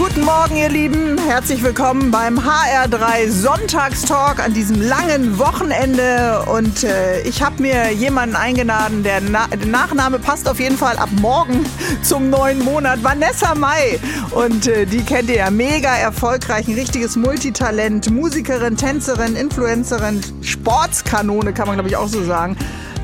Guten Morgen, ihr Lieben. Herzlich willkommen beim HR3 Sonntagstalk an diesem langen Wochenende. Und äh, ich habe mir jemanden eingeladen, der, Na der Nachname passt auf jeden Fall ab morgen zum neuen Monat. Vanessa May. Und äh, die kennt ihr ja mega erfolgreich. Ein richtiges Multitalent. Musikerin, Tänzerin, Influencerin, Sportskanone, kann man glaube ich auch so sagen.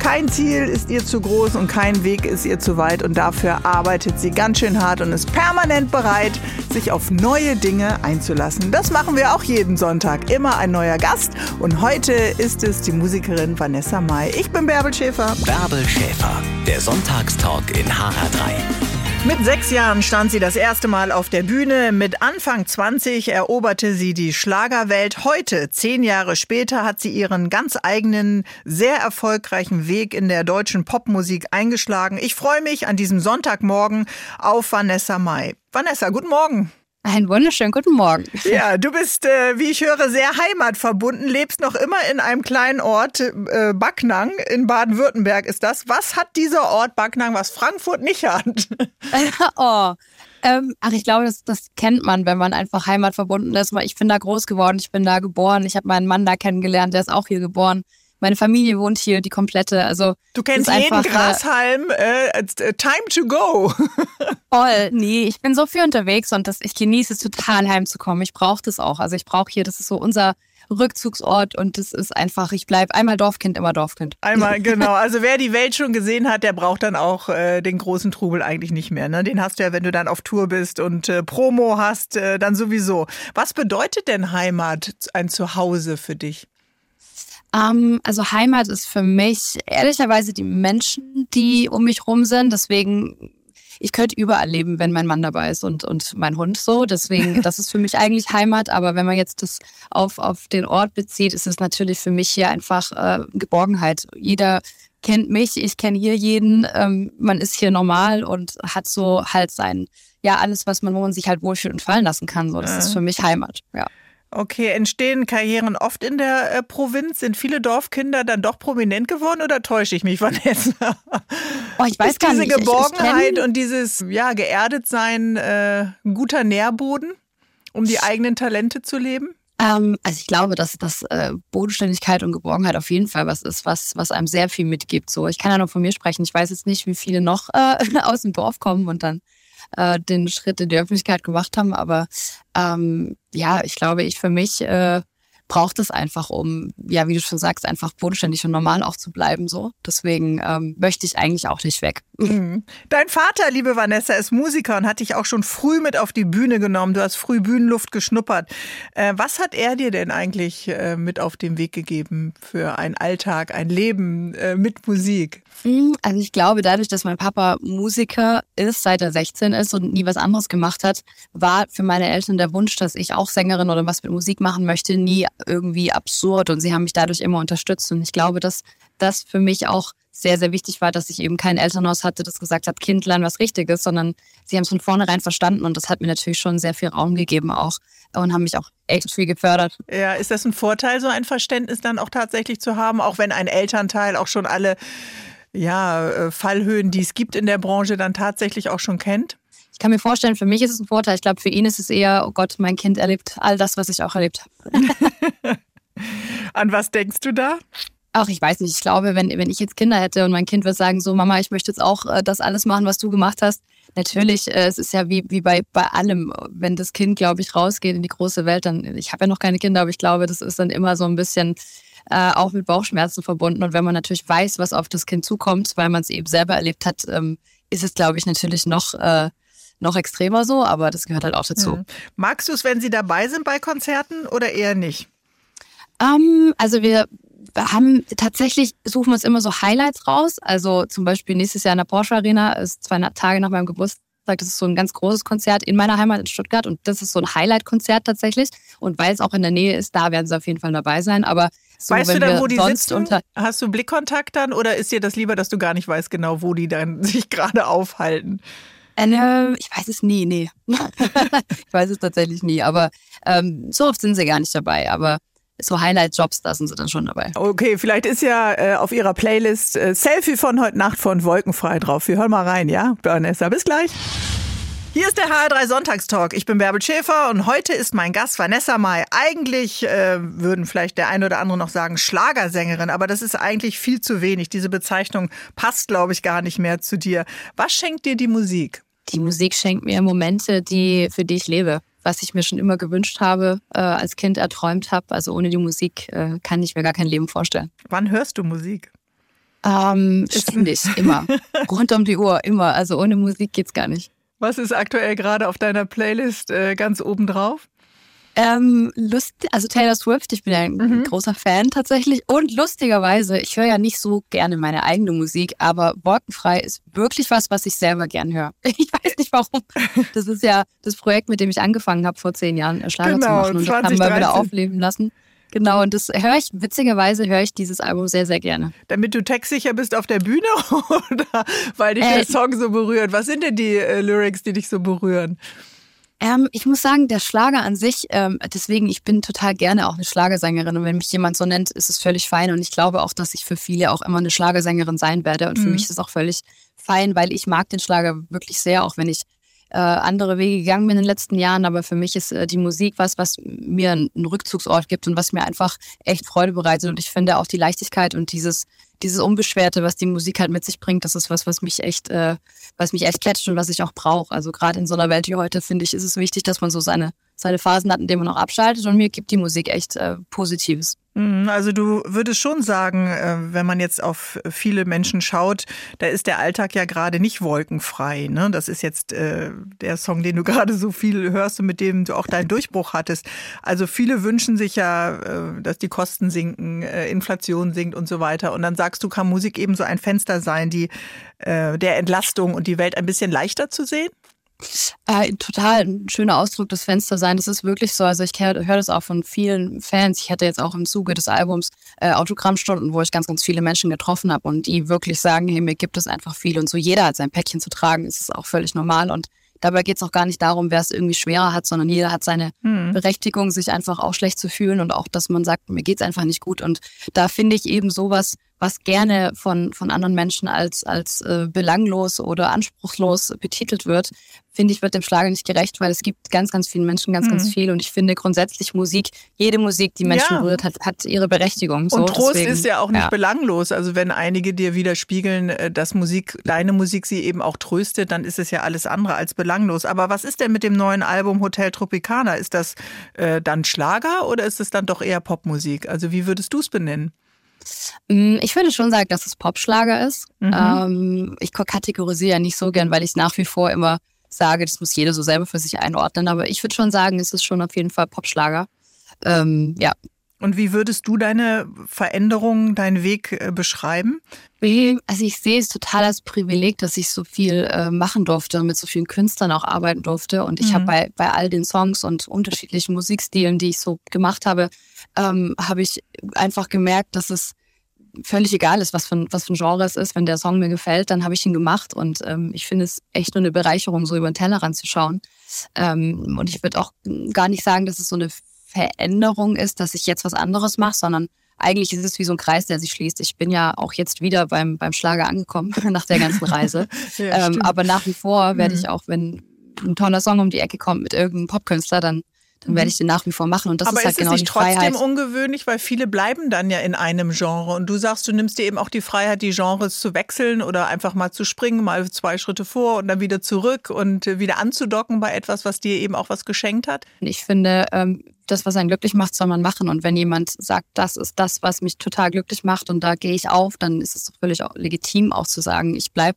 Kein Ziel ist ihr zu groß und kein Weg ist ihr zu weit und dafür arbeitet sie ganz schön hart und ist permanent bereit, sich auf neue Dinge einzulassen. Das machen wir auch jeden Sonntag. Immer ein neuer Gast und heute ist es die Musikerin Vanessa May. Ich bin Bärbel Schäfer. Bärbel Schäfer, der Sonntagstalk in HR3. Mit sechs Jahren stand sie das erste Mal auf der Bühne. Mit Anfang 20 eroberte sie die Schlagerwelt. Heute, zehn Jahre später, hat sie ihren ganz eigenen, sehr erfolgreichen Weg in der deutschen Popmusik eingeschlagen. Ich freue mich an diesem Sonntagmorgen auf Vanessa May. Vanessa, guten Morgen. Einen wunderschönen guten Morgen. Ja, du bist, äh, wie ich höre, sehr heimatverbunden, lebst noch immer in einem kleinen Ort, äh, Backnang, in Baden-Württemberg ist das. Was hat dieser Ort Backnang, was Frankfurt nicht hat? oh. Ähm, ach, ich glaube, das, das kennt man, wenn man einfach heimatverbunden ist. Ich bin da groß geworden, ich bin da geboren, ich habe meinen Mann da kennengelernt, der ist auch hier geboren. Meine Familie wohnt hier, die komplette. Also du kennst jeden einfach, Grashalm. Äh, äh, time to go. Voll. Nee, ich bin so viel unterwegs und das, ich genieße es total heimzukommen. Ich brauche das auch. Also ich brauche hier, das ist so unser Rückzugsort und das ist einfach, ich bleibe einmal Dorfkind, immer Dorfkind. Einmal, genau. Also wer die Welt schon gesehen hat, der braucht dann auch äh, den großen Trubel eigentlich nicht mehr. Ne? Den hast du ja, wenn du dann auf Tour bist und äh, Promo hast, äh, dann sowieso. Was bedeutet denn Heimat, ein Zuhause für dich? Ähm, also Heimat ist für mich ehrlicherweise die Menschen, die um mich rum sind. Deswegen, ich könnte überall leben, wenn mein Mann dabei ist und, und mein Hund so. Deswegen, das ist für mich eigentlich Heimat. Aber wenn man jetzt das auf, auf den Ort bezieht, ist es natürlich für mich hier einfach äh, Geborgenheit. Jeder kennt mich, ich kenne hier jeden. Ähm, man ist hier normal und hat so halt sein, ja, alles, was man, wo man sich halt wohlfühlt und fallen lassen kann. So, das ist für mich Heimat, ja. Okay, entstehen Karrieren oft in der äh, Provinz? Sind viele Dorfkinder dann doch prominent geworden oder täusche ich mich, Vanessa? Oh, ich weiß Ist gar diese nicht. Geborgenheit ich, ich und dieses ja, geerdet sein äh, ein guter Nährboden, um die eigenen Talente zu leben? Ähm, also ich glaube, dass, dass äh, Bodenständigkeit und Geborgenheit auf jeden Fall was ist, was, was einem sehr viel mitgibt. So, ich kann ja nur von mir sprechen. Ich weiß jetzt nicht, wie viele noch äh, aus dem Dorf kommen und dann äh, den Schritt in die Öffentlichkeit gemacht haben. Aber ähm, ja, ich glaube, ich für mich äh, braucht es einfach, um, ja, wie du schon sagst, einfach bodenständig und normal auch zu bleiben. So. Deswegen ähm, möchte ich eigentlich auch nicht weg. Mhm. Dein Vater, liebe Vanessa, ist Musiker und hat dich auch schon früh mit auf die Bühne genommen. Du hast früh Bühnenluft geschnuppert. Äh, was hat er dir denn eigentlich äh, mit auf den Weg gegeben für einen Alltag, ein Leben äh, mit Musik? Hm, also ich glaube, dadurch, dass mein Papa Musiker ist, seit er 16 ist und nie was anderes gemacht hat, war für meine Eltern der Wunsch, dass ich auch Sängerin oder was mit Musik machen möchte, nie irgendwie absurd. Und sie haben mich dadurch immer unterstützt. Und ich glaube, dass das für mich auch sehr, sehr wichtig war, dass ich eben kein Elternhaus hatte, das gesagt hat, Kind, lern was Richtiges, sondern sie haben es von vornherein verstanden und das hat mir natürlich schon sehr viel Raum gegeben auch und haben mich auch echt viel gefördert. Ja, ist das ein Vorteil, so ein Verständnis dann auch tatsächlich zu haben, auch wenn ein Elternteil auch schon alle ja, äh, Fallhöhen, die es gibt in der Branche, dann tatsächlich auch schon kennt? Ich kann mir vorstellen, für mich ist es ein Vorteil. Ich glaube, für ihn ist es eher, oh Gott, mein Kind erlebt all das, was ich auch erlebt habe. An was denkst du da? Ach, ich weiß nicht. Ich glaube, wenn, wenn ich jetzt Kinder hätte und mein Kind würde sagen, so Mama, ich möchte jetzt auch äh, das alles machen, was du gemacht hast. Natürlich, äh, es ist ja wie, wie bei, bei allem, wenn das Kind, glaube ich, rausgeht in die große Welt, dann, ich habe ja noch keine Kinder, aber ich glaube, das ist dann immer so ein bisschen äh, auch mit Bauchschmerzen verbunden. Und wenn man natürlich weiß, was auf das Kind zukommt, weil man es eben selber erlebt hat, ähm, ist es, glaube ich, natürlich noch, äh, noch extremer so, aber das gehört halt auch dazu. Mhm. Magst du es, wenn sie dabei sind bei Konzerten oder eher nicht? Ähm, also wir haben tatsächlich, suchen wir uns immer so Highlights raus. Also zum Beispiel nächstes Jahr in der Porsche Arena, ist zwei Tage nach meinem Geburtstag. Das ist so ein ganz großes Konzert in meiner Heimat in Stuttgart und das ist so ein Highlight-Konzert tatsächlich. Und weil es auch in der Nähe ist, da werden sie auf jeden Fall dabei sein. Aber so, weißt du dann, wo die sitzen? Hast du Blickkontakt dann oder ist dir das lieber, dass du gar nicht weißt genau, wo die dann sich gerade aufhalten? Äh, ich weiß es nie, nee. ich weiß es tatsächlich nie, aber ähm, so oft sind sie gar nicht dabei. Aber so Highlight-Jobs, da sind sie dann schon dabei. Okay, vielleicht ist ja äh, auf ihrer Playlist äh, Selfie von heute Nacht von Wolkenfrei drauf. Wir hören mal rein, ja? Vanessa, bis gleich. Hier ist der HR3 Sonntagstalk. Ich bin Bärbel Schäfer und heute ist mein Gast Vanessa Mai. Eigentlich äh, würden vielleicht der eine oder andere noch sagen Schlagersängerin, aber das ist eigentlich viel zu wenig. Diese Bezeichnung passt, glaube ich, gar nicht mehr zu dir. Was schenkt dir die Musik? Die Musik schenkt mir Momente, die für die ich lebe was ich mir schon immer gewünscht habe, äh, als Kind erträumt habe. Also ohne die Musik äh, kann ich mir gar kein Leben vorstellen. Wann hörst du Musik? Ähm, ständig, immer. Rund um die Uhr, immer. Also ohne Musik geht's gar nicht. Was ist aktuell gerade auf deiner Playlist äh, ganz oben drauf? Ähm, lust, also Taylor Swift, ich bin ja ein mhm. großer Fan tatsächlich. Und lustigerweise, ich höre ja nicht so gerne meine eigene Musik, aber Wolkenfrei ist wirklich was, was ich selber gern höre. Ich weiß nicht warum. Das ist ja das Projekt, mit dem ich angefangen habe vor zehn Jahren, Schlager genau, zu machen. Und das haben wir wieder aufleben lassen. Genau, und das höre ich, witzigerweise höre ich dieses Album sehr, sehr gerne. Damit du textsicher bist auf der Bühne oder weil dich äh, der Song so berührt? Was sind denn die äh, Lyrics, die dich so berühren? Ähm, ich muss sagen, der Schlager an sich, ähm, deswegen, ich bin total gerne auch eine Schlagersängerin und wenn mich jemand so nennt, ist es völlig fein und ich glaube auch, dass ich für viele auch immer eine Schlagersängerin sein werde und mhm. für mich ist es auch völlig fein, weil ich mag den Schlager wirklich sehr, auch wenn ich äh, andere Wege gegangen bin in den letzten Jahren, aber für mich ist äh, die Musik was, was mir einen Rückzugsort gibt und was mir einfach echt Freude bereitet. Und ich finde auch die Leichtigkeit und dieses, dieses Unbeschwerte, was die Musik halt mit sich bringt, das ist was, was mich echt, äh, was mich echt catcht und was ich auch brauche. Also gerade in so einer Welt wie heute, finde ich, ist es wichtig, dass man so seine, seine Phasen hat, in denen man auch abschaltet. Und mir gibt die Musik echt äh, Positives. Mhm, also du würdest schon sagen, äh, wenn man jetzt auf viele Menschen schaut, da ist der Alltag ja gerade nicht wolkenfrei. Ne? Das ist jetzt äh, der Song, den du gerade so viel hörst und mit dem du auch deinen Durchbruch hattest. Also viele wünschen sich ja, äh, dass die Kosten sinken, Inflation sinkt und so weiter. Und dann sagst du, kann Musik eben so ein Fenster sein, die der Entlastung und die Welt ein bisschen leichter zu sehen? Äh, total ein schöner Ausdruck des Fenster sein. Das ist wirklich so. Also ich höre hör das auch von vielen Fans. Ich hatte jetzt auch im Zuge des Albums äh, Autogrammstunden, wo ich ganz, ganz viele Menschen getroffen habe und die wirklich sagen, hey, mir gibt es einfach viel und so jeder hat sein Päckchen zu tragen. Das ist auch völlig normal und Dabei geht es auch gar nicht darum, wer es irgendwie schwerer hat, sondern jeder hat seine hm. Berechtigung, sich einfach auch schlecht zu fühlen und auch, dass man sagt, mir geht's einfach nicht gut. Und da finde ich eben sowas was gerne von, von anderen Menschen als, als äh, belanglos oder anspruchslos betitelt wird, finde ich, wird dem Schlager nicht gerecht, weil es gibt ganz, ganz vielen Menschen ganz, mhm. ganz viel. Und ich finde grundsätzlich Musik, jede Musik, die Menschen ja. berührt, hat, hat ihre Berechtigung. So, und Trost deswegen, ist ja auch nicht ja. belanglos. Also wenn einige dir widerspiegeln, äh, dass Musik, deine Musik sie eben auch tröstet, dann ist es ja alles andere als belanglos. Aber was ist denn mit dem neuen Album Hotel Tropicana? Ist das äh, dann Schlager oder ist es dann doch eher Popmusik? Also wie würdest du es benennen? Mm, ich würde schon sagen, dass es Popschlager ist. Mhm. Ähm, ich kategorisiere ja nicht so gern, weil ich nach wie vor immer sage, das muss jeder so selber für sich einordnen. Aber ich würde schon sagen, es ist schon auf jeden Fall Popschlager. Ähm, ja. Und wie würdest du deine Veränderung, deinen Weg äh, beschreiben? Also ich sehe es total als Privileg, dass ich so viel äh, machen durfte und mit so vielen Künstlern auch arbeiten durfte. Und ich mhm. habe bei, bei all den Songs und unterschiedlichen Musikstilen, die ich so gemacht habe, ähm, habe ich einfach gemerkt, dass es völlig egal ist, was für, was für ein Genre es ist. Wenn der Song mir gefällt, dann habe ich ihn gemacht. Und ähm, ich finde es echt nur eine Bereicherung, so über den Tellerrand zu schauen. Ähm, und ich würde auch gar nicht sagen, dass es so eine Veränderung ist, dass ich jetzt was anderes mache, sondern eigentlich ist es wie so ein Kreis, der sich schließt. Ich bin ja auch jetzt wieder beim, beim Schlager angekommen nach der ganzen Reise. ja, ähm, aber nach wie vor werde mhm. ich auch, wenn ein toller Song um die Ecke kommt mit irgendeinem Popkünstler, dann dann werde mhm. ich den nach wie vor machen. Und das Aber ist halt ist genau es nicht die trotzdem Freiheit. ungewöhnlich, weil viele bleiben dann ja in einem Genre und du sagst, du nimmst dir eben auch die Freiheit, die Genres zu wechseln oder einfach mal zu springen, mal zwei Schritte vor und dann wieder zurück und wieder anzudocken bei etwas, was dir eben auch was geschenkt hat? Ich finde, ähm, das, was einen glücklich macht, soll man machen. Und wenn jemand sagt, das ist das, was mich total glücklich macht und da gehe ich auf, dann ist es völlig legitim auch zu sagen, ich bleib,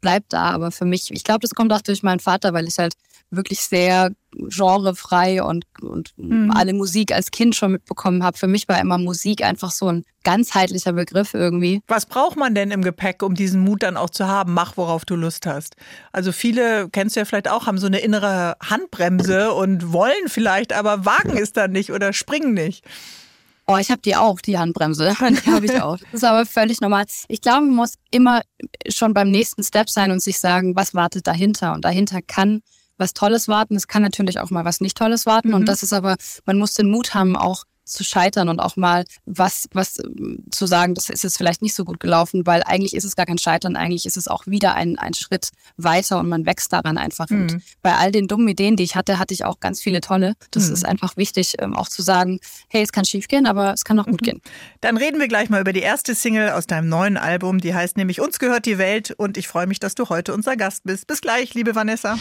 bleib da. Aber für mich, ich glaube, das kommt auch durch meinen Vater, weil ich halt wirklich sehr genrefrei und, und mhm. alle Musik als Kind schon mitbekommen habe. Für mich war immer Musik einfach so ein ganzheitlicher Begriff irgendwie. Was braucht man denn im Gepäck, um diesen Mut dann auch zu haben? Mach, worauf du Lust hast. Also viele, kennst du ja vielleicht auch, haben so eine innere Handbremse und wollen vielleicht, aber wagen es dann nicht oder springen nicht. Oh, ich habe die auch, die Handbremse. Die habe ich auch. Das ist aber völlig normal. Ich glaube, man muss immer schon beim nächsten Step sein und sich sagen, was wartet dahinter? Und dahinter kann was Tolles warten. Es kann natürlich auch mal was nicht Tolles warten. Mhm. Und das ist aber, man muss den Mut haben, auch zu scheitern und auch mal was, was ähm, zu sagen, das ist jetzt vielleicht nicht so gut gelaufen, weil eigentlich ist es gar kein Scheitern, eigentlich ist es auch wieder ein, ein Schritt weiter und man wächst daran einfach. Mhm. Und bei all den dummen Ideen, die ich hatte, hatte ich auch ganz viele tolle. Das mhm. ist einfach wichtig, ähm, auch zu sagen, hey, es kann schief gehen, aber es kann auch gut mhm. gehen. Dann reden wir gleich mal über die erste Single aus deinem neuen Album, die heißt nämlich Uns gehört die Welt und ich freue mich, dass du heute unser Gast bist. Bis gleich, liebe Vanessa.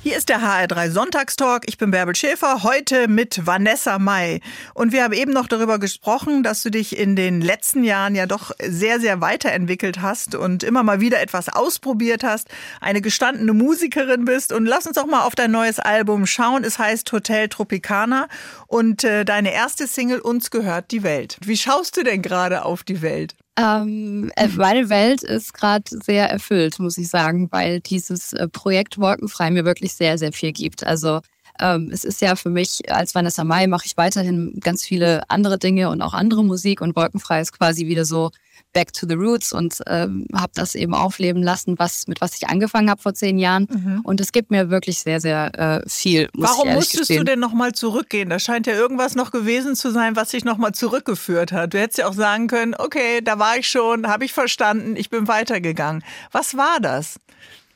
Hier ist der HR3 Sonntagstalk. Ich bin Bärbel Schäfer, heute mit Vanessa May. Und wir haben eben noch darüber gesprochen, dass du dich in den letzten Jahren ja doch sehr, sehr weiterentwickelt hast und immer mal wieder etwas ausprobiert hast, eine gestandene Musikerin bist. Und lass uns doch mal auf dein neues Album schauen. Es heißt Hotel Tropicana und äh, deine erste Single Uns gehört die Welt. Wie schaust du denn gerade auf die Welt? Ähm, äh, meine Welt ist gerade sehr erfüllt, muss ich sagen, weil dieses äh, Projekt Wolkenfrei mir wirklich sehr, sehr viel gibt. Also ähm, es ist ja für mich, als Vanessa Mai mache ich weiterhin ganz viele andere Dinge und auch andere Musik und Wolkenfrei ist quasi wieder so back to the roots und ähm, habe das eben aufleben lassen, was mit was ich angefangen habe vor zehn Jahren. Mhm. Und es gibt mir wirklich sehr, sehr äh, viel. Warum musstest gestehen. du denn nochmal zurückgehen? Da scheint ja irgendwas noch gewesen zu sein, was dich nochmal zurückgeführt hat. Du hättest ja auch sagen können, okay, da war ich schon, habe ich verstanden, ich bin weitergegangen. Was war das?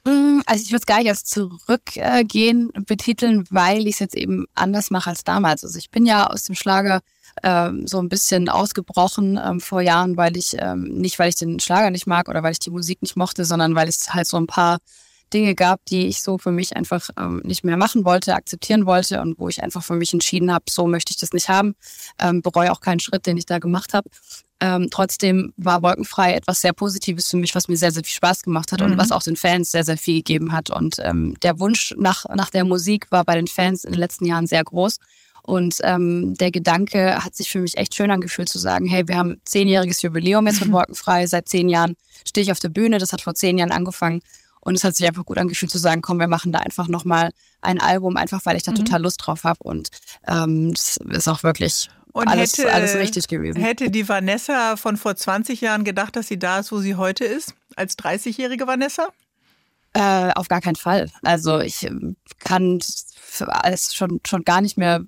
Mm, also ich würde es gar nicht als zurückgehen betiteln, weil ich es jetzt eben anders mache als damals. Also ich bin ja aus dem Schlager ähm, so ein bisschen ausgebrochen ähm, vor Jahren, weil ich ähm, nicht, weil ich den Schlager nicht mag oder weil ich die Musik nicht mochte, sondern weil es halt so ein paar Dinge gab, die ich so für mich einfach ähm, nicht mehr machen wollte, akzeptieren wollte und wo ich einfach für mich entschieden habe, so möchte ich das nicht haben. Ähm, bereue auch keinen Schritt, den ich da gemacht habe. Ähm, trotzdem war Wolkenfrei etwas sehr Positives für mich, was mir sehr, sehr viel Spaß gemacht hat mhm. und was auch den Fans sehr, sehr viel gegeben hat. Und ähm, der Wunsch nach, nach der Musik war bei den Fans in den letzten Jahren sehr groß. Und ähm, der Gedanke hat sich für mich echt schön angefühlt zu sagen, hey, wir haben zehnjähriges Jubiläum jetzt mit Wolkenfrei. Seit zehn Jahren stehe ich auf der Bühne. Das hat vor zehn Jahren angefangen. Und es hat sich einfach gut angefühlt zu sagen, komm, wir machen da einfach nochmal ein Album, einfach weil ich da mhm. total Lust drauf habe. Und ähm, das ist auch wirklich und alles, hätte, alles richtig gewesen. Hätte die Vanessa von vor 20 Jahren gedacht, dass sie da ist, wo sie heute ist, als 30-jährige Vanessa? Äh, auf gar keinen Fall. Also ich ähm, kann alles schon, schon gar nicht mehr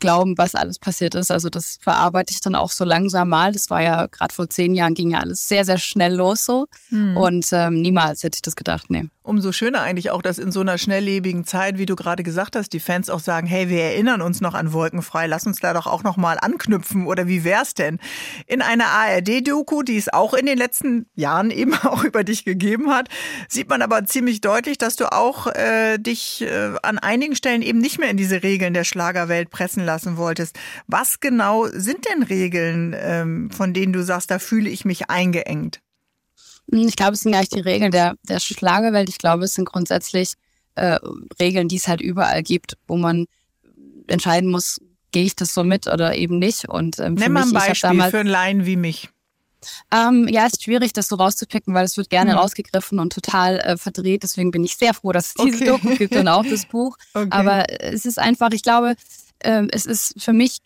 glauben, was alles passiert ist. Also das verarbeite ich dann auch so langsam mal. Das war ja gerade vor zehn Jahren ging ja alles sehr, sehr schnell los so. Hm. Und ähm, niemals hätte ich das gedacht, nee. Umso schöner eigentlich auch, dass in so einer schnelllebigen Zeit, wie du gerade gesagt hast, die Fans auch sagen, hey, wir erinnern uns noch an Wolkenfrei, lass uns da doch auch noch mal anknüpfen oder wie wär's denn? In einer ARD-Doku, die es auch in den letzten Jahren eben auch über dich gegeben hat, sieht man aber ziemlich deutlich, dass du auch äh, dich äh, an einigen Stellen eben nicht mehr in diese Regeln der Schlagerwelt pressen lassen wolltest. Was genau sind denn Regeln, ähm, von denen du sagst, da fühle ich mich eingeengt? Hm, ich glaube, es sind gar nicht die Regeln der, der Schlagerwelt. Ich glaube, es sind grundsätzlich äh, Regeln, die es halt überall gibt, wo man entscheiden muss, gehe ich das so mit oder eben nicht. Und, ähm, Nimm mal ein Beispiel damals, für einen Laien wie mich. Ähm, ja, es ist schwierig, das so rauszupicken, weil es wird gerne mhm. rausgegriffen und total äh, verdreht. Deswegen bin ich sehr froh, dass es diese okay. Doku gibt und auch das Buch. Okay. Aber es ist einfach, ich glaube, äh, es ist für mich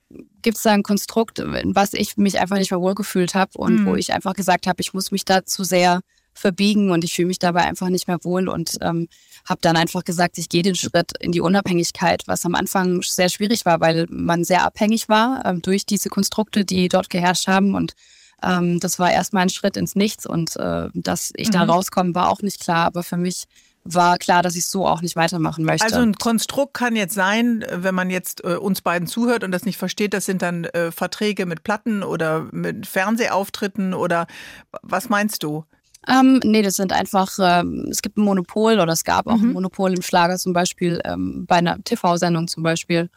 gibt es da ein Konstrukt, was ich mich einfach nicht mehr wohlgefühlt habe und mhm. wo ich einfach gesagt habe, ich muss mich da zu sehr verbiegen und ich fühle mich dabei einfach nicht mehr wohl und ähm, habe dann einfach gesagt, ich gehe den Schritt in die Unabhängigkeit, was am Anfang sehr schwierig war, weil man sehr abhängig war ähm, durch diese Konstrukte, die dort geherrscht haben und ähm, das war erstmal ein Schritt ins Nichts und äh, dass ich mhm. da rauskomme, war auch nicht klar, aber für mich war klar, dass ich so auch nicht weitermachen möchte. Also ein Konstrukt kann jetzt sein, wenn man jetzt äh, uns beiden zuhört und das nicht versteht, das sind dann äh, Verträge mit Platten oder mit Fernsehauftritten oder was meinst du? Ähm, nee, das sind einfach, ähm, es gibt ein Monopol oder es gab auch mhm. ein Monopol im Schlager zum Beispiel, ähm, bei einer TV-Sendung zum Beispiel,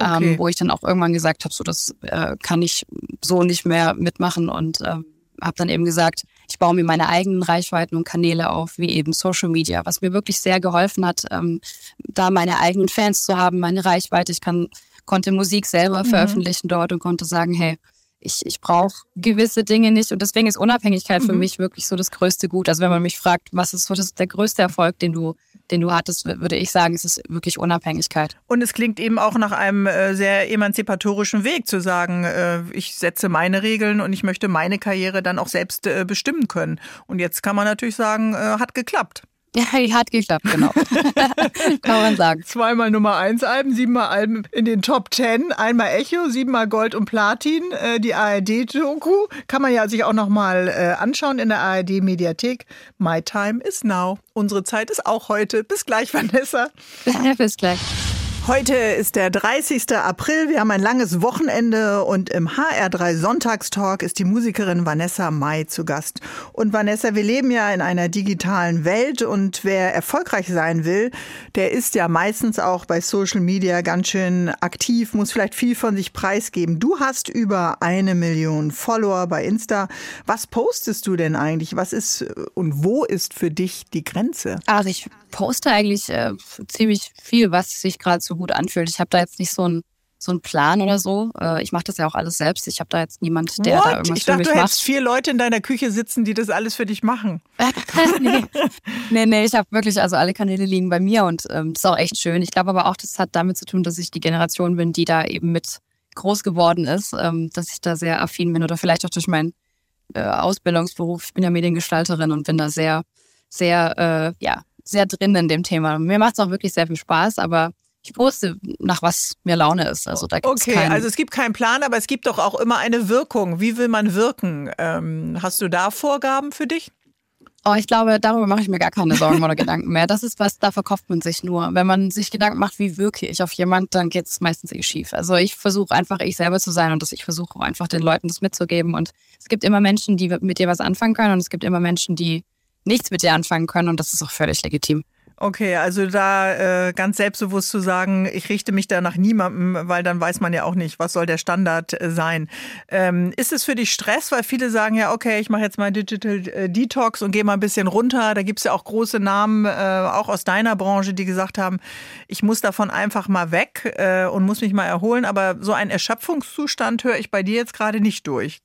ähm, okay. wo ich dann auch irgendwann gesagt habe, so das äh, kann ich so nicht mehr mitmachen und äh, habe dann eben gesagt, ich baue mir meine eigenen Reichweiten und Kanäle auf, wie eben Social Media, was mir wirklich sehr geholfen hat, ähm, da meine eigenen Fans zu haben, meine Reichweite. Ich kann, konnte Musik selber mhm. veröffentlichen dort und konnte sagen, hey, ich, ich brauche gewisse Dinge nicht. Und deswegen ist Unabhängigkeit mhm. für mich wirklich so das größte Gut. Also wenn man mich fragt, was ist so der größte Erfolg, den du, den du hattest, würde ich sagen, es ist wirklich Unabhängigkeit. Und es klingt eben auch nach einem äh, sehr emanzipatorischen Weg zu sagen, äh, ich setze meine Regeln und ich möchte meine Karriere dann auch selbst äh, bestimmen können. Und jetzt kann man natürlich sagen, hat geklappt. Ja, hat geklappt, genau. Kann man sagen. Zweimal Nummer 1 Alben, siebenmal Alben in den Top 10, einmal Echo, siebenmal Gold und Platin. Äh, die ARD-Doku kann man ja sich auch nochmal äh, anschauen in der ARD-Mediathek. My time is now. Unsere Zeit ist auch heute. Bis gleich, Vanessa. Bis gleich. Heute ist der 30. April. Wir haben ein langes Wochenende und im HR3 Sonntagstalk ist die Musikerin Vanessa Mai zu Gast. Und Vanessa, wir leben ja in einer digitalen Welt und wer erfolgreich sein will, der ist ja meistens auch bei Social Media ganz schön aktiv, muss vielleicht viel von sich preisgeben. Du hast über eine Million Follower bei Insta. Was postest du denn eigentlich? Was ist und wo ist für dich die Grenze? Also ich poste eigentlich äh, ziemlich viel, was sich gerade so gut anfühlt. Ich habe da jetzt nicht so einen so einen Plan oder so. Äh, ich mache das ja auch alles selbst. Ich habe da jetzt niemand, der What? da irgendwas ich dachte, für mich du macht. hättest vier Leute in deiner Küche sitzen, die das alles für dich machen. nee. nee, nee, ich habe wirklich, also alle Kanäle liegen bei mir und ähm, das ist auch echt schön. Ich glaube aber auch, das hat damit zu tun, dass ich die Generation bin, die da eben mit groß geworden ist, ähm, dass ich da sehr affin bin oder vielleicht auch durch meinen äh, Ausbildungsberuf. Ich bin ja Mediengestalterin und bin da sehr, sehr, äh, ja, sehr drin in dem Thema. Mir macht es auch wirklich sehr viel Spaß, aber ich poste nach was mir Laune ist. Also da gibt's Okay, keinen, also es gibt keinen Plan, aber es gibt doch auch immer eine Wirkung. Wie will man wirken? Ähm, hast du da Vorgaben für dich? Oh, ich glaube, darüber mache ich mir gar keine Sorgen oder Gedanken mehr. Das ist was, da verkauft man sich nur. Wenn man sich Gedanken macht, wie wirke ich auf jemand, dann geht es meistens eh schief. Also ich versuche einfach ich selber zu sein und das, ich versuche auch einfach den Leuten das mitzugeben. Und es gibt immer Menschen, die mit dir was anfangen können und es gibt immer Menschen, die nichts mit dir anfangen können und das ist auch völlig legitim. Okay, also da äh, ganz selbstbewusst zu sagen, ich richte mich da nach niemandem, weil dann weiß man ja auch nicht, was soll der Standard äh, sein. Ähm, ist es für dich Stress? Weil viele sagen ja, okay, ich mache jetzt mal Digital äh, Detox und gehe mal ein bisschen runter. Da gibt's ja auch große Namen, äh, auch aus deiner Branche, die gesagt haben, ich muss davon einfach mal weg äh, und muss mich mal erholen. Aber so einen Erschöpfungszustand höre ich bei dir jetzt gerade nicht durch.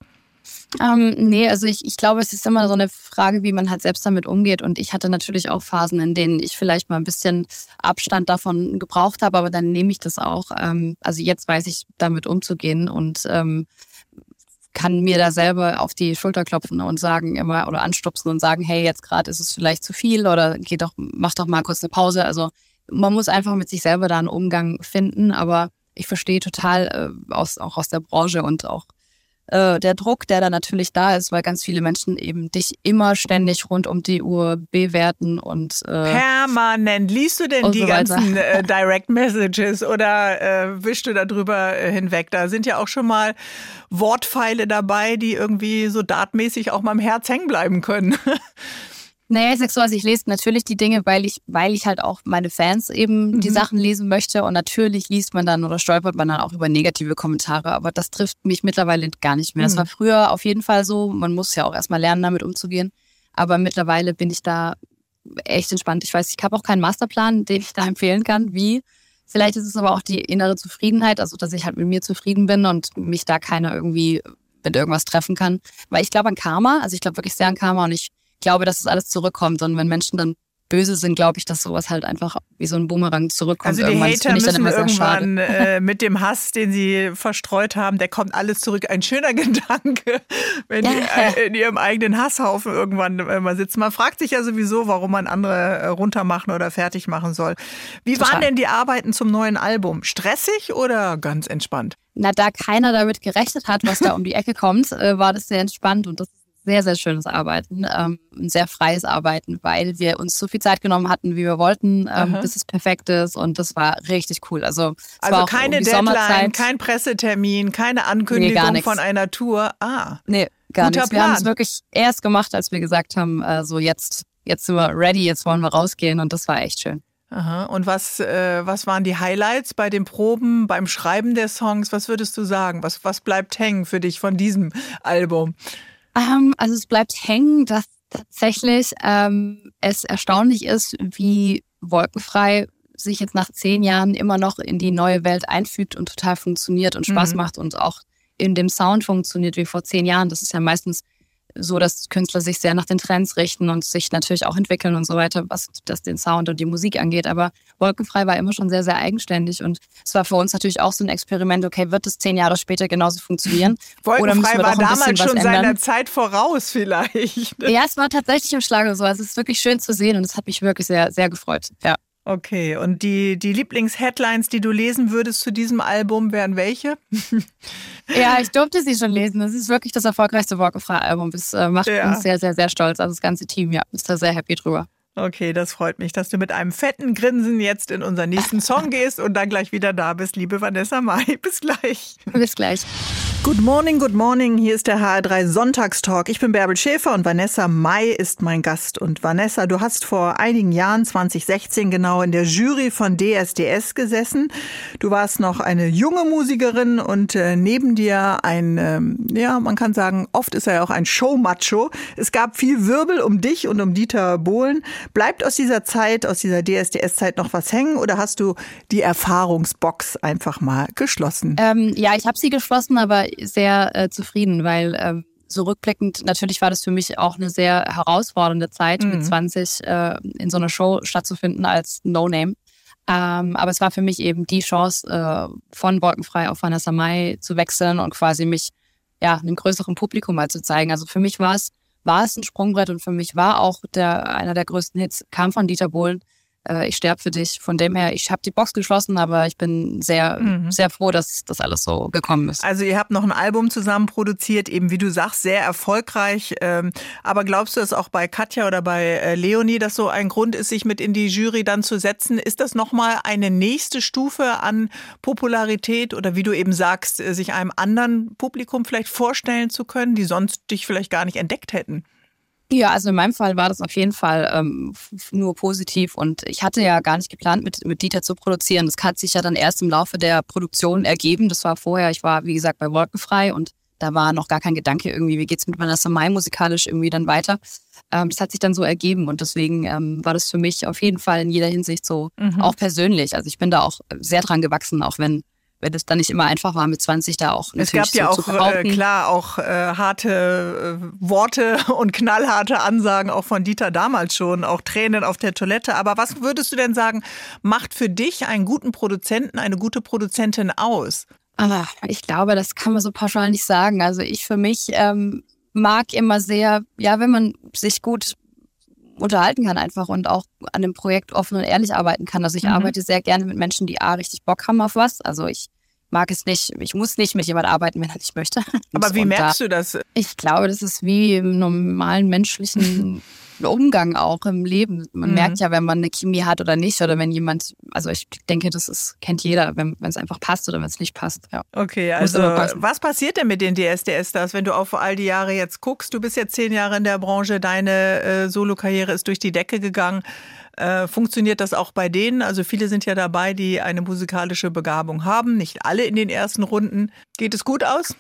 Ähm, nee, also ich, ich glaube, es ist immer so eine Frage, wie man halt selbst damit umgeht. Und ich hatte natürlich auch Phasen, in denen ich vielleicht mal ein bisschen Abstand davon gebraucht habe, aber dann nehme ich das auch. Ähm, also jetzt weiß ich damit umzugehen und ähm, kann mir da selber auf die Schulter klopfen und sagen immer oder anstupsen und sagen, hey, jetzt gerade ist es vielleicht zu viel oder geh doch, mach doch mal kurz eine Pause. Also man muss einfach mit sich selber da einen Umgang finden, aber ich verstehe total äh, aus, auch aus der Branche und auch äh, der Druck, der da natürlich da ist, weil ganz viele Menschen eben dich immer ständig rund um die Uhr bewerten und äh, Permanent. Liest du denn die so ganzen äh, Direct Messages oder äh, wischst du darüber äh, hinweg? Da sind ja auch schon mal Wortpfeile dabei, die irgendwie so dartmäßig auch mal im Herz hängen bleiben können. Naja, ich sag so, also ich lese natürlich die Dinge, weil ich, weil ich halt auch meine Fans eben die Mhm. Sachen lesen möchte. Und natürlich liest man dann oder stolpert man dann auch über negative Kommentare. Aber das trifft mich mittlerweile gar nicht mehr. Das Mhm. war früher auf jeden Fall so. Man muss ja auch erstmal lernen, damit umzugehen. Aber mittlerweile bin ich da echt entspannt. Ich weiß, ich habe auch keinen Masterplan, den ich da empfehlen kann, wie. Vielleicht ist es aber auch die innere Zufriedenheit, also dass ich halt mit mir zufrieden bin und mich da keiner irgendwie mit irgendwas treffen kann. Weil ich glaube an Karma, also ich glaube wirklich sehr an Karma und ich glaube, dass es alles zurückkommt. Und wenn Menschen dann böse sind, glaube ich, dass sowas halt einfach wie so ein Boomerang zurückkommt. Also die irgendwann. Das Hater müssen irgendwann äh, mit dem Hass, den sie verstreut haben, der kommt alles zurück. Ein schöner Gedanke, wenn die Ja. äh, in ihrem eigenen Hasshaufen irgendwann äh, mal sitzen. Man fragt sich ja sowieso, warum man andere äh, runtermachen oder fertig machen soll. Wie waren Total. denn die Arbeiten zum neuen Album? Stressig oder ganz entspannt? Na, da keiner damit gerechnet hat, was da um die Ecke kommt, war das sehr entspannt und das ist sehr, sehr schönes Arbeiten, ähm, ein sehr freies Arbeiten, weil wir uns so viel Zeit genommen hatten, wie wir wollten, ähm, bis es perfekt ist und das war richtig cool. Also, Also keine Deadline, Sommerzeit. kein Pressetermin, keine Ankündigung nix. von einer Tour. Ah, Nee, gar Guter nichts. Wir haben es wirklich erst gemacht, als wir gesagt haben, äh, so jetzt, jetzt sind wir ready, jetzt wollen wir rausgehen und das war echt schön. Aha. Und was, äh, was waren die Highlights bei den Proben, beim Schreiben der Songs? Was würdest du sagen? Was, was bleibt hängen für dich von diesem Album? Ähm, also es bleibt hängen, dass tatsächlich ähm, es erstaunlich ist, wie wolkenfrei sich jetzt nach zehn Jahren immer noch in die neue Welt einfügt und total funktioniert und Spaß Mhm. macht und auch in dem Sound funktioniert wie vor zehn Jahren. Das ist ja meistens so, dass Künstler sich sehr nach den Trends richten und sich natürlich auch entwickeln und so weiter, was das den Sound und die Musik angeht. Aber Wolkenfrei war immer schon sehr, sehr eigenständig und es war für uns natürlich auch so ein Experiment, okay, wird es zehn Jahre später genauso funktionieren? Wolkenfrei war damals schon seiner Zeit voraus vielleicht. Ja, es war tatsächlich im Schlager so. Also es ist wirklich schön zu sehen und es hat mich wirklich sehr, sehr gefreut. Ja. Okay, und die, die Lieblingsheadlines, die du lesen würdest zu diesem Album, wären welche? ja, ich durfte sie schon lesen. Das ist wirklich das erfolgreichste Walkefrei-Album. Das äh, macht ja. uns sehr, sehr, sehr stolz. Also das ganze Team, ja, ist da sehr happy drüber. Okay, das freut mich, dass du mit einem fetten Grinsen jetzt in unseren nächsten Song gehst und dann gleich wieder da bist, liebe Vanessa Mai. Bis gleich. Bis gleich. Good morning, good morning. Hier ist der HR3 Sonntagstalk. Ich bin Bärbel Schäfer und Vanessa Mai ist mein Gast. Und Vanessa, du hast vor einigen Jahren, 2016 genau, in der Jury von DSDS gesessen. Du warst noch eine junge Musikerin und äh, neben dir ein, ähm, ja, man kann sagen, oft ist er ja auch ein Showmacho. Es gab viel Wirbel um dich und um Dieter Bohlen. Bleibt aus dieser Zeit, aus dieser DSDS-Zeit noch was hängen oder hast du die Erfahrungsbox einfach mal geschlossen? Ähm, ja, ich habe sie geschlossen, aber sehr äh, zufrieden, weil ähm, so rückblickend, natürlich war das für mich auch eine sehr herausfordernde Zeit, mhm. mit 20 äh, in so einer Show stattzufinden als No-Name. Ähm, aber es war für mich eben die Chance, äh, von Wolkenfrei auf Vanessa Mai zu wechseln und quasi mich ja einem größeren Publikum mal zu zeigen. Also für mich war es war es ein Sprungbrett und für mich war auch der, einer der größten Hits, kam von Dieter Bohlen äh, ich sterbe für dich. Von dem her, ich habe die Box geschlossen, aber ich bin sehr, mhm. sehr froh, dass das alles so gekommen ist. Also ihr habt noch ein Album zusammen produziert, eben wie du sagst, sehr erfolgreich. Ähm, aber glaubst du, dass auch bei Katja oder bei äh, Leonie das so ein Grund ist, sich mit in die Jury dann zu setzen? Ist das nochmal eine nächste Stufe an Popularität oder wie du eben sagst, äh, sich einem anderen Publikum vielleicht vorstellen zu können, die sonst dich vielleicht gar nicht entdeckt hätten? Ja, also in meinem Fall war das auf jeden Fall ähm, nur positiv und ich hatte ja gar nicht geplant, mit, mit Dieter zu produzieren. Das hat sich ja dann erst im Laufe der Produktion ergeben. Das war vorher, ich war wie gesagt bei Wolkenfrei und da war noch gar kein Gedanke irgendwie, wie geht's mit Vanessa Mai musikalisch irgendwie dann weiter. Ähm, das hat sich dann so ergeben und deswegen ähm, war das für mich auf jeden Fall in jeder Hinsicht so, mhm. auch persönlich. Also ich bin da auch sehr dran gewachsen, auch wenn wenn es dann nicht immer einfach war, mit 20 da auch Es gab ja auch, äh, klar, auch äh, harte äh, Worte und knallharte Ansagen auch von Dieter damals schon, auch Tränen auf der Toilette. Aber was würdest du denn sagen, macht für dich einen guten Produzenten, eine gute Produzentin aus? Aber ich glaube, das kann man so pauschal nicht sagen. Also ich für mich ähm, mag immer sehr, ja, wenn man sich gut unterhalten kann einfach und auch an dem Projekt offen und ehrlich arbeiten kann. Also ich mhm. arbeite sehr gerne mit Menschen, die A, richtig Bock haben auf was. Also ich mag es nicht, ich muss nicht mit jemand arbeiten, wenn er nicht möchte. Aber wie merkst da, du das? Ich glaube, das ist wie im normalen menschlichen Umgang auch im Leben. Man mhm. merkt ja, wenn man eine Chemie hat oder nicht, oder wenn jemand, also ich denke, das ist, kennt jeder, wenn es einfach passt oder wenn es nicht passt. Ja. Okay, also was passiert denn mit den DSDS-Stars, wenn du auf all die Jahre jetzt guckst? Du bist jetzt zehn Jahre in der Branche, deine äh, Solokarriere ist durch die Decke gegangen. Äh, funktioniert das auch bei denen? Also viele sind ja dabei, die eine musikalische Begabung haben, nicht alle in den ersten Runden. Geht es gut aus?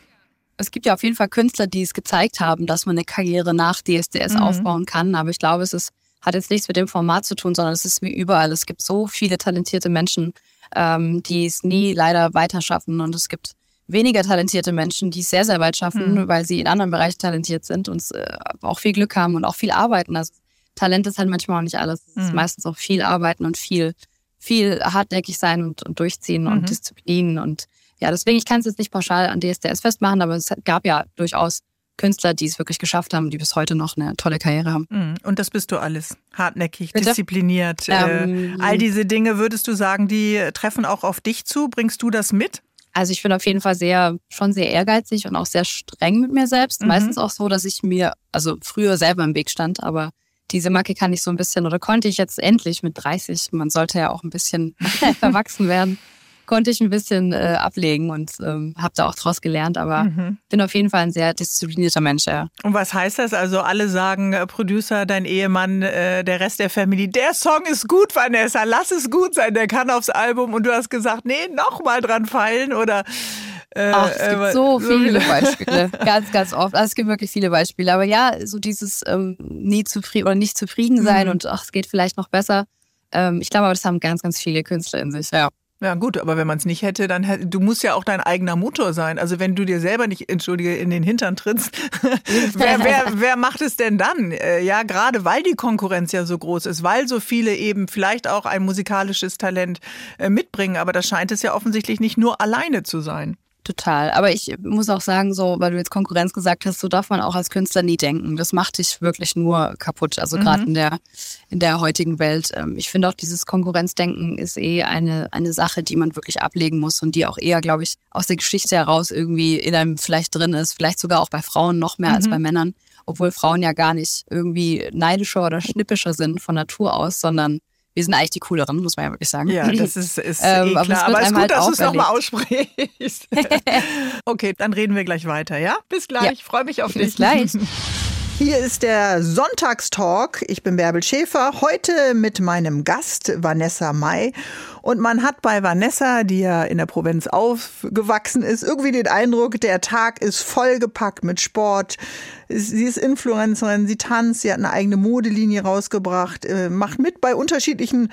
Es gibt ja auf jeden Fall Künstler, die es gezeigt haben, dass man eine Karriere nach DSDS mhm. aufbauen kann. Aber ich glaube, es ist, hat jetzt nichts mit dem Format zu tun, sondern es ist wie überall. Es gibt so viele talentierte Menschen, ähm, die es nie leider weiter schaffen. Und es gibt weniger talentierte Menschen, die es sehr, sehr weit schaffen, mhm. weil sie in anderen Bereichen talentiert sind und äh, auch viel Glück haben und auch viel arbeiten. Also Talent ist halt manchmal auch nicht alles. Es ist mhm. meistens auch viel arbeiten und viel, viel hartnäckig sein und, und durchziehen mhm. und Disziplin. Und ja, deswegen, ich kann es jetzt nicht pauschal an DSDS festmachen, aber es gab ja durchaus Künstler, die es wirklich geschafft haben, die bis heute noch eine tolle Karriere haben. Mhm. Und das bist du alles. Hartnäckig, Bitte? diszipliniert. Äh, ähm, all diese Dinge, würdest du sagen, die treffen auch auf dich zu? Bringst du das mit? Also ich bin auf jeden Fall sehr, schon sehr ehrgeizig und auch sehr streng mit mir selbst. Mhm. Meistens auch so, dass ich mir, also früher selber im Weg stand, aber diese Macke kann ich so ein bisschen oder konnte ich jetzt endlich mit 30, man sollte ja auch ein bisschen erwachsen werden, konnte ich ein bisschen äh, ablegen und ähm, habe da auch draus gelernt, aber mhm. bin auf jeden Fall ein sehr disziplinierter Mensch. Ja. Und was heißt das? Also alle sagen, äh, Producer, dein Ehemann, äh, der Rest der Familie, der Song ist gut, Vanessa, lass es gut sein, der kann aufs Album und du hast gesagt, nee, nochmal dran feilen oder äh, Ach, es gibt äh, so viele Beispiele. ganz, ganz oft. Also es gibt wirklich viele Beispiele. Aber ja, so dieses ähm, nie zufrieden oder nicht zufrieden sein mhm. und ach, es geht vielleicht noch besser. Ähm, ich glaube, das haben ganz, ganz viele Künstler in sich, ja. Ja gut, aber wenn man es nicht hätte, dann hätte, du musst ja auch dein eigener Motor sein. Also wenn du dir selber nicht, entschuldige, in den Hintern trittst, wer, wer, wer macht es denn dann? Äh, ja, gerade weil die Konkurrenz ja so groß ist, weil so viele eben vielleicht auch ein musikalisches Talent äh, mitbringen, aber das scheint es ja offensichtlich nicht nur alleine zu sein. Total. Aber ich muss auch sagen, so, weil du jetzt Konkurrenz gesagt hast, so darf man auch als Künstler nie denken. Das macht dich wirklich nur kaputt. Also gerade mhm. in der, in der heutigen Welt. Ähm, ich finde auch dieses Konkurrenzdenken ist eh eine, eine Sache, die man wirklich ablegen muss und die auch eher, glaube ich, aus der Geschichte heraus irgendwie in einem vielleicht drin ist. Vielleicht sogar auch bei Frauen noch mehr mhm. als bei Männern. Obwohl Frauen ja gar nicht irgendwie neidischer oder schnippischer sind von Natur aus, sondern wir sind eigentlich die cooleren, muss man ja wirklich sagen. Ja, das ist, ist ähm, eh klar. Aber es ist gut, halt dass du es nochmal aussprichst. okay, dann reden wir gleich weiter, ja? Bis gleich. Ja. Ich freue mich auf dich. Bis gleich. Hier ist der Sonntagstalk. Ich bin Bärbel Schäfer. Heute mit meinem Gast Vanessa May. Und man hat bei Vanessa, die ja in der Provinz aufgewachsen ist, irgendwie den Eindruck, der Tag ist vollgepackt mit Sport. Sie ist Influencerin, sie tanzt, sie hat eine eigene Modelinie rausgebracht, äh, macht mit bei unterschiedlichen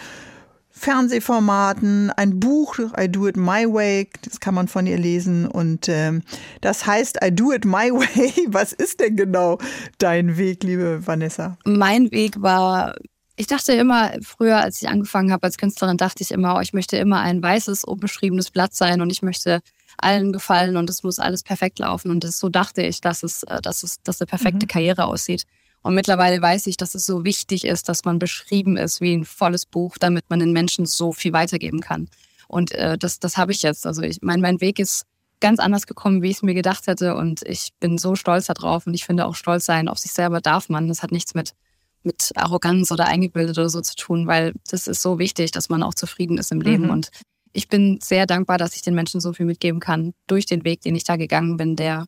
Fernsehformaten, ein Buch, I Do It My Way, das kann man von ihr lesen. Und ähm, das heißt I Do It My Way. Was ist denn genau dein Weg, liebe Vanessa? Mein Weg war, ich dachte immer, früher, als ich angefangen habe als Künstlerin, dachte ich immer, oh, ich möchte immer ein weißes, unbeschriebenes Blatt sein und ich möchte allen gefallen und es muss alles perfekt laufen. Und das, so dachte ich, dass es, äh, dass es, dass eine perfekte mhm. Karriere aussieht. Und mittlerweile weiß ich, dass es so wichtig ist, dass man beschrieben ist wie ein volles Buch, damit man den Menschen so viel weitergeben kann. Und äh, das, das habe ich jetzt. Also ich mein, mein Weg ist ganz anders gekommen, wie ich es mir gedacht hätte. Und ich bin so stolz darauf. Und ich finde auch stolz sein auf sich selber darf man. Das hat nichts mit, mit Arroganz oder eingebildet oder so zu tun, weil das ist so wichtig, dass man auch zufrieden ist im Leben. Mhm. Und ich bin sehr dankbar, dass ich den Menschen so viel mitgeben kann durch den Weg, den ich da gegangen bin, der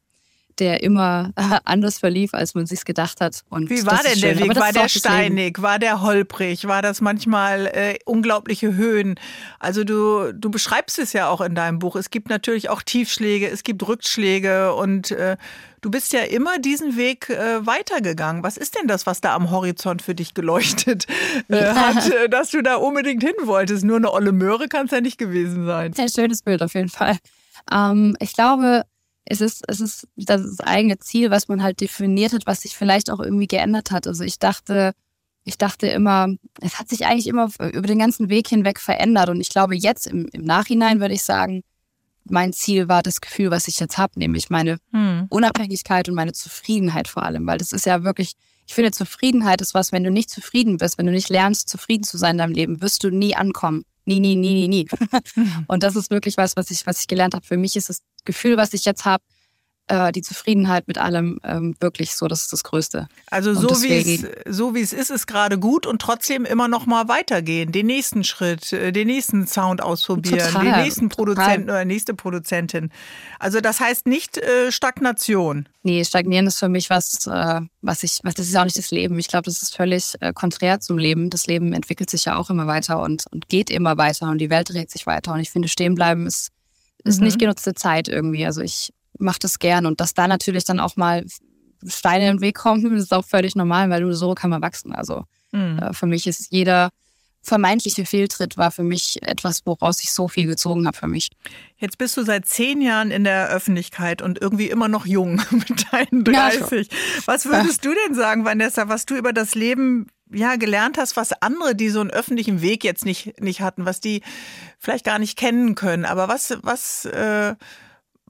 der immer anders verlief, als man sich gedacht hat. Und Wie war denn der Weg? War der steinig? War der holprig? War das manchmal äh, unglaubliche Höhen? Also du, du beschreibst es ja auch in deinem Buch. Es gibt natürlich auch Tiefschläge, es gibt Rückschläge und äh, du bist ja immer diesen Weg äh, weitergegangen. Was ist denn das, was da am Horizont für dich geleuchtet äh, hat, äh, dass du da unbedingt hin wolltest? Nur eine olle Möhre kann es ja nicht gewesen sein. Ein schönes Bild auf jeden Fall. Ähm, ich glaube, es ist, es ist das eigene Ziel, was man halt definiert hat, was sich vielleicht auch irgendwie geändert hat. Also ich dachte, ich dachte immer, es hat sich eigentlich immer über den ganzen Weg hinweg verändert. Und ich glaube, jetzt im, im Nachhinein würde ich sagen, mein Ziel war das Gefühl, was ich jetzt habe, nämlich meine hm. Unabhängigkeit und meine Zufriedenheit vor allem. Weil das ist ja wirklich, ich finde, Zufriedenheit ist was, wenn du nicht zufrieden bist, wenn du nicht lernst, zufrieden zu sein in deinem Leben, wirst du nie ankommen. Nie, nie, nie, nie, nie. und das ist wirklich was, was ich, was ich gelernt habe. Für mich ist das Gefühl, was ich jetzt habe, äh, die Zufriedenheit mit allem ähm, wirklich so, das ist das Größte. Also so wie es so wie es ist, ist gerade gut und trotzdem immer noch mal weitergehen, den nächsten Schritt, äh, den nächsten Sound ausprobieren, total, den nächsten Produzenten total. oder nächste Produzentin. Also das heißt nicht äh, Stagnation. Nee, stagnieren ist für mich was, äh, was ich, was das ist auch nicht das Leben. Ich glaube, das ist völlig äh, konträr zum Leben. Das Leben entwickelt sich ja auch immer weiter und, und geht immer weiter und die Welt dreht sich weiter. Und ich finde, stehen bleiben ist ist mhm. nicht genutzte Zeit irgendwie. Also ich mache das gern und dass da natürlich dann auch mal Steine im Weg kommen, ist auch völlig normal, weil du so kann man wachsen. Also mhm. äh, für mich ist jeder vermeintliche Fehltritt war für mich etwas, woraus ich so viel gezogen habe für mich. Jetzt bist du seit zehn Jahren in der Öffentlichkeit und irgendwie immer noch jung mit deinen 30. Ja, was würdest du denn sagen, Vanessa, was du über das Leben ja gelernt hast, was andere, die so einen öffentlichen Weg jetzt nicht nicht hatten, was die vielleicht gar nicht kennen können, aber was was äh,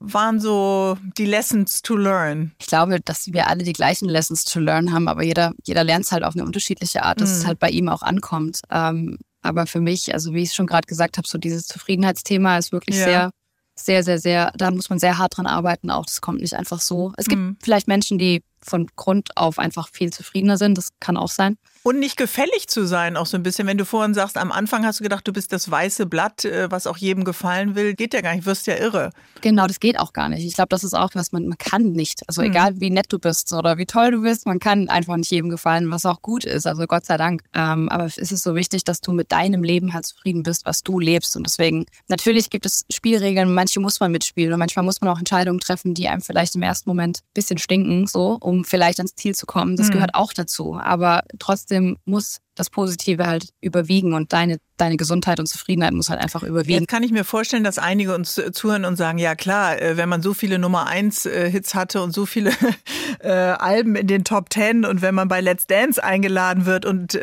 waren so die Lessons to learn? Ich glaube, dass wir alle die gleichen Lessons to learn haben, aber jeder, jeder lernt es halt auf eine unterschiedliche Art, dass mhm. es halt bei ihm auch ankommt. Ähm, aber für mich, also wie ich schon gerade gesagt habe, so dieses Zufriedenheitsthema ist wirklich ja. sehr, sehr, sehr, sehr, da muss man sehr hart dran arbeiten. Auch das kommt nicht einfach so. Es gibt mhm. vielleicht Menschen, die von Grund auf einfach viel zufriedener sind. Das kann auch sein. Und nicht gefällig zu sein, auch so ein bisschen. Wenn du vorhin sagst, am Anfang hast du gedacht, du bist das weiße Blatt, äh, was auch jedem gefallen will, geht ja gar nicht, wirst ja irre. Genau, das geht auch gar nicht. Ich glaube, das ist auch was, man, man kann nicht. Also mhm. egal wie nett du bist oder wie toll du bist, man kann einfach nicht jedem gefallen, was auch gut ist. Also Gott sei Dank. Ähm, aber es ist so wichtig, dass du mit deinem Leben halt zufrieden bist, was du lebst. Und deswegen, natürlich gibt es Spielregeln, manche muss man mitspielen und manchmal muss man auch Entscheidungen treffen, die einem vielleicht im ersten Moment ein bisschen stinken, so, um vielleicht ans Ziel zu kommen. Das mhm. gehört auch dazu. Aber trotzdem muss das Positive halt überwiegen und deine, deine Gesundheit und Zufriedenheit muss halt einfach überwiegen. Jetzt kann ich mir vorstellen, dass einige uns zuhören und sagen, ja klar, äh, wenn man so viele Nummer 1 äh, Hits hatte und so viele äh, Alben in den Top Ten und wenn man bei Let's Dance eingeladen wird und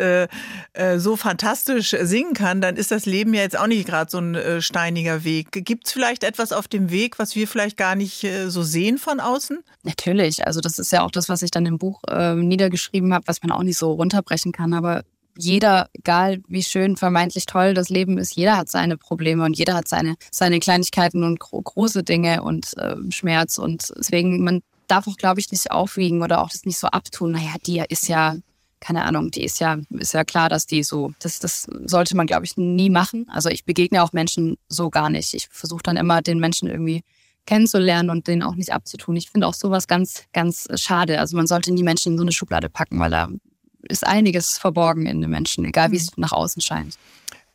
so fantastisch singen kann, dann ist das Leben ja jetzt auch nicht gerade so ein steiniger Weg. Gibt es vielleicht etwas auf dem Weg, was wir vielleicht gar nicht so sehen von außen? Natürlich, also das ist ja auch das, was ich dann im Buch niedergeschrieben habe, was man auch nicht so runterbrechen kann, aber jeder, egal wie schön, vermeintlich toll das Leben ist, jeder hat seine Probleme und jeder hat seine, seine Kleinigkeiten und gro große Dinge und äh, Schmerz. Und deswegen, man darf auch, glaube ich, nicht aufwiegen oder auch das nicht so abtun. Naja, die ist ja, keine Ahnung, die ist ja, ist ja klar, dass die so, das, das sollte man, glaube ich, nie machen. Also ich begegne auch Menschen so gar nicht. Ich versuche dann immer, den Menschen irgendwie kennenzulernen und den auch nicht abzutun. Ich finde auch sowas ganz, ganz schade. Also man sollte nie Menschen in so eine Schublade packen, weil da ist einiges verborgen in den Menschen, egal wie es mhm. nach außen scheint.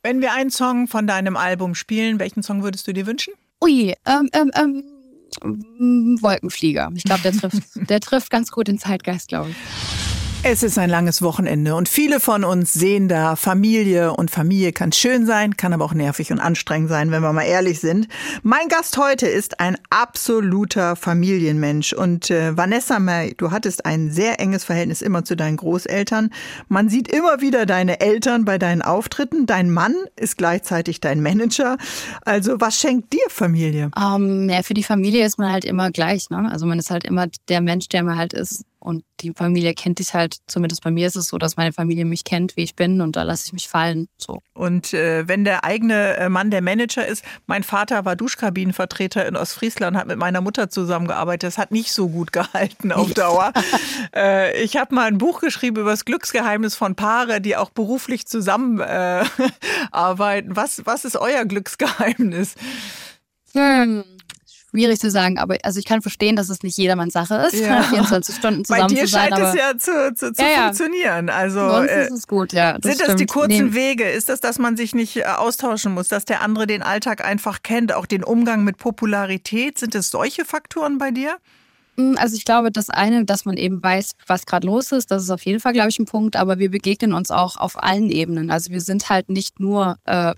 Wenn wir einen Song von deinem Album spielen, welchen Song würdest du dir wünschen? Ui, ähm, ähm, ähm, Wolkenflieger. Ich glaube, der trifft, der trifft ganz gut den Zeitgeist, glaube ich. Es ist ein langes Wochenende und viele von uns sehen da Familie und Familie kann schön sein, kann aber auch nervig und anstrengend sein, wenn wir mal ehrlich sind. Mein Gast heute ist ein absoluter Familienmensch und äh, Vanessa May, du hattest ein sehr enges Verhältnis immer zu deinen Großeltern. Man sieht immer wieder deine Eltern bei deinen Auftritten. Dein Mann ist gleichzeitig dein Manager. Also was schenkt dir Familie? Ähm, ja, für die Familie ist man halt immer gleich. Ne? Also man ist halt immer der Mensch, der man halt ist und die Familie kennt dich halt, zumindest bei mir ist es so, dass meine Familie mich kennt, wie ich bin und da lasse ich mich fallen. So. Und äh, wenn der eigene äh, Mann der Manager ist, mein Vater war Duschkabinenvertreter in Ostfriesland, hat mit meiner Mutter zusammengearbeitet. Das hat nicht so gut gehalten auf Dauer. äh, ich habe mal ein Buch geschrieben über das Glücksgeheimnis von Paare, die auch beruflich zusammenarbeiten. Äh, was, was ist euer Glücksgeheimnis? Hm schwierig zu sagen, aber also ich kann verstehen, dass es nicht jedermanns Sache ist, ja. 24 Stunden zusammen Bei dir zu sein. scheint es ja zu, zu, zu ja, funktionieren. Also Sonst äh, ist es gut, ja. Das sind stimmt. das die kurzen nee. Wege? Ist das, dass man sich nicht äh, austauschen muss, dass der andere den Alltag einfach kennt, auch den Umgang mit Popularität? Sind es solche Faktoren bei dir? Hm, also ich glaube, das eine, dass man eben weiß, was gerade los ist, das ist auf jeden Fall, glaube ich, ein Punkt. Aber wir begegnen uns auch auf allen Ebenen. Also wir sind halt nicht nur äh,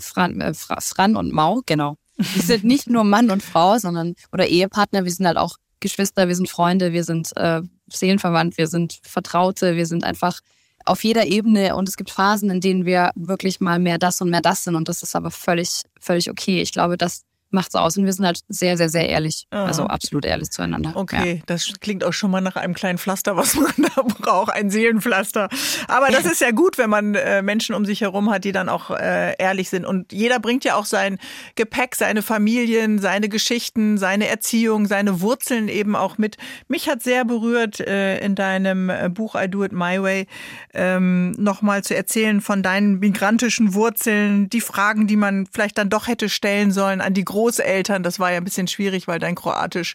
Fran, äh, Fran und Mau, genau. Wir sind nicht nur Mann und Frau, sondern oder Ehepartner, wir sind halt auch Geschwister, wir sind Freunde, wir sind äh, seelenverwandt, wir sind Vertraute, wir sind einfach auf jeder Ebene und es gibt Phasen, in denen wir wirklich mal mehr das und mehr das sind und das ist aber völlig, völlig okay. Ich glaube, dass macht's aus. Und wir sind halt sehr, sehr, sehr ehrlich. Aha. Also absolut ehrlich zueinander. Okay, ja. das klingt auch schon mal nach einem kleinen Pflaster, was man da braucht, ein Seelenpflaster. Aber das ist ja gut, wenn man äh, Menschen um sich herum hat, die dann auch äh, ehrlich sind. Und jeder bringt ja auch sein Gepäck, seine Familien, seine Geschichten, seine Erziehung, seine Wurzeln eben auch mit. Mich hat sehr berührt äh, in deinem äh, Buch I Do It My Way ähm, nochmal zu erzählen von deinen migrantischen Wurzeln, die Fragen, die man vielleicht dann doch hätte stellen sollen an die Großeltern Großeltern. Das war ja ein bisschen schwierig, weil dein Kroatisch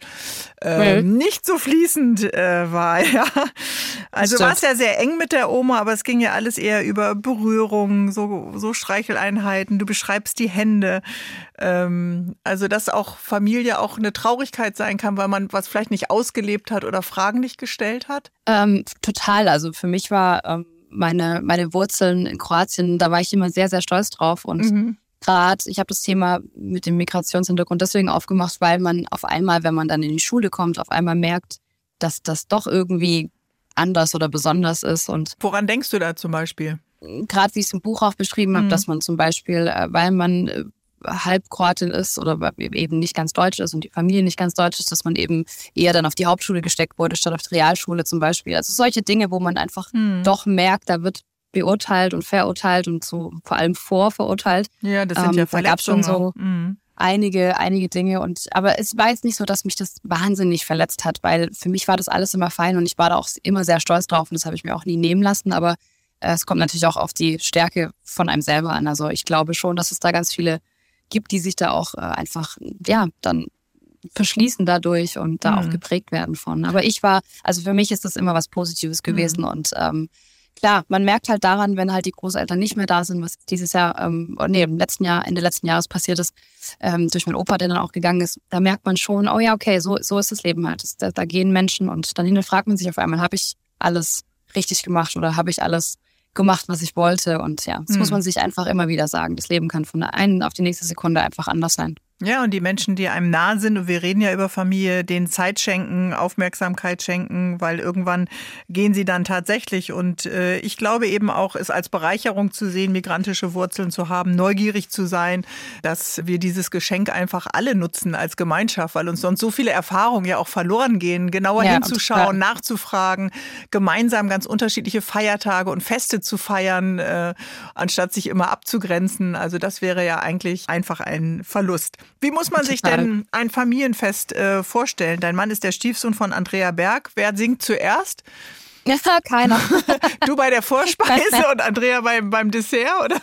äh, nicht so fließend äh, war. Ja. Also war es ja sehr eng mit der Oma, aber es ging ja alles eher über Berührungen, so, so Streicheleinheiten. Du beschreibst die Hände. Ähm, also dass auch Familie auch eine Traurigkeit sein kann, weil man was vielleicht nicht ausgelebt hat oder Fragen nicht gestellt hat. Ähm, total. Also für mich war ähm, meine, meine Wurzeln in Kroatien, da war ich immer sehr, sehr stolz drauf und mhm gerade, ich habe das Thema mit dem Migrationshintergrund deswegen aufgemacht, weil man auf einmal, wenn man dann in die Schule kommt, auf einmal merkt, dass das doch irgendwie anders oder besonders ist. Und Woran denkst du da zum Beispiel? Gerade wie ich es im Buch auch beschrieben habe, mhm. dass man zum Beispiel, äh, weil man äh, halb Kroatin ist oder eben nicht ganz deutsch ist und die Familie nicht ganz deutsch ist, dass man eben eher dann auf die Hauptschule gesteckt wurde, statt auf die Realschule zum Beispiel. Also solche Dinge, wo man einfach mhm. doch merkt, da wird beurteilt und verurteilt und so vor allem vorverurteilt. Ja, das sind ähm, ja Da gab schon so mhm. einige, einige Dinge und aber es war jetzt nicht so, dass mich das wahnsinnig verletzt hat, weil für mich war das alles immer fein und ich war da auch immer sehr stolz drauf und das habe ich mir auch nie nehmen lassen. Aber äh, es kommt natürlich auch auf die Stärke von einem selber an. Also ich glaube schon, dass es da ganz viele gibt, die sich da auch äh, einfach, ja, dann verschließen dadurch und da mhm. auch geprägt werden von. Aber ich war, also für mich ist das immer was Positives gewesen mhm. und ähm, klar, man merkt halt daran, wenn halt die Großeltern nicht mehr da sind, was dieses Jahr, ähm, nee, im letzten Jahr, Ende letzten Jahres passiert ist, ähm, durch meinen Opa, der dann auch gegangen ist, da merkt man schon, oh ja, okay, so, so ist das Leben halt. Das, da, da gehen Menschen und dann fragt man sich auf einmal, habe ich alles richtig gemacht oder habe ich alles gemacht, was ich wollte. Und ja, das hm. muss man sich einfach immer wieder sagen. Das Leben kann von der einen auf die nächste Sekunde einfach anders sein. Ja, und die Menschen, die einem nah sind, und wir reden ja über Familie, denen Zeit schenken, Aufmerksamkeit schenken, weil irgendwann gehen sie dann tatsächlich. Und äh, ich glaube eben auch, es als Bereicherung zu sehen, migrantische Wurzeln zu haben, neugierig zu sein, dass wir dieses Geschenk einfach alle nutzen als Gemeinschaft, weil uns sonst so viele Erfahrungen ja auch verloren gehen, genauer ja, hinzuschauen, nachzufragen, gemeinsam ganz unterschiedliche Feiertage und Feste zu feiern, äh, anstatt sich immer abzugrenzen. Also das wäre ja eigentlich einfach ein Verlust. Wie muss man sich denn ein Familienfest äh, vorstellen? Dein Mann ist der Stiefsohn von Andrea Berg. Wer singt zuerst? Ja, keiner. Du bei der Vorspeise und Andrea beim, beim Dessert, oder?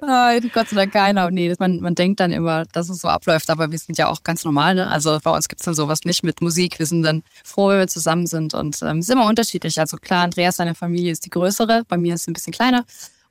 Nein, Gott sei Dank keiner. Nee, man, man denkt dann immer, dass es so abläuft, aber wir sind ja auch ganz normal. Ne? Also bei uns gibt es dann sowas nicht mit Musik. Wir sind dann froh, wenn wir zusammen sind und ähm, sind immer unterschiedlich. Also klar, Andreas, seine Familie ist die größere, bei mir ist es ein bisschen kleiner.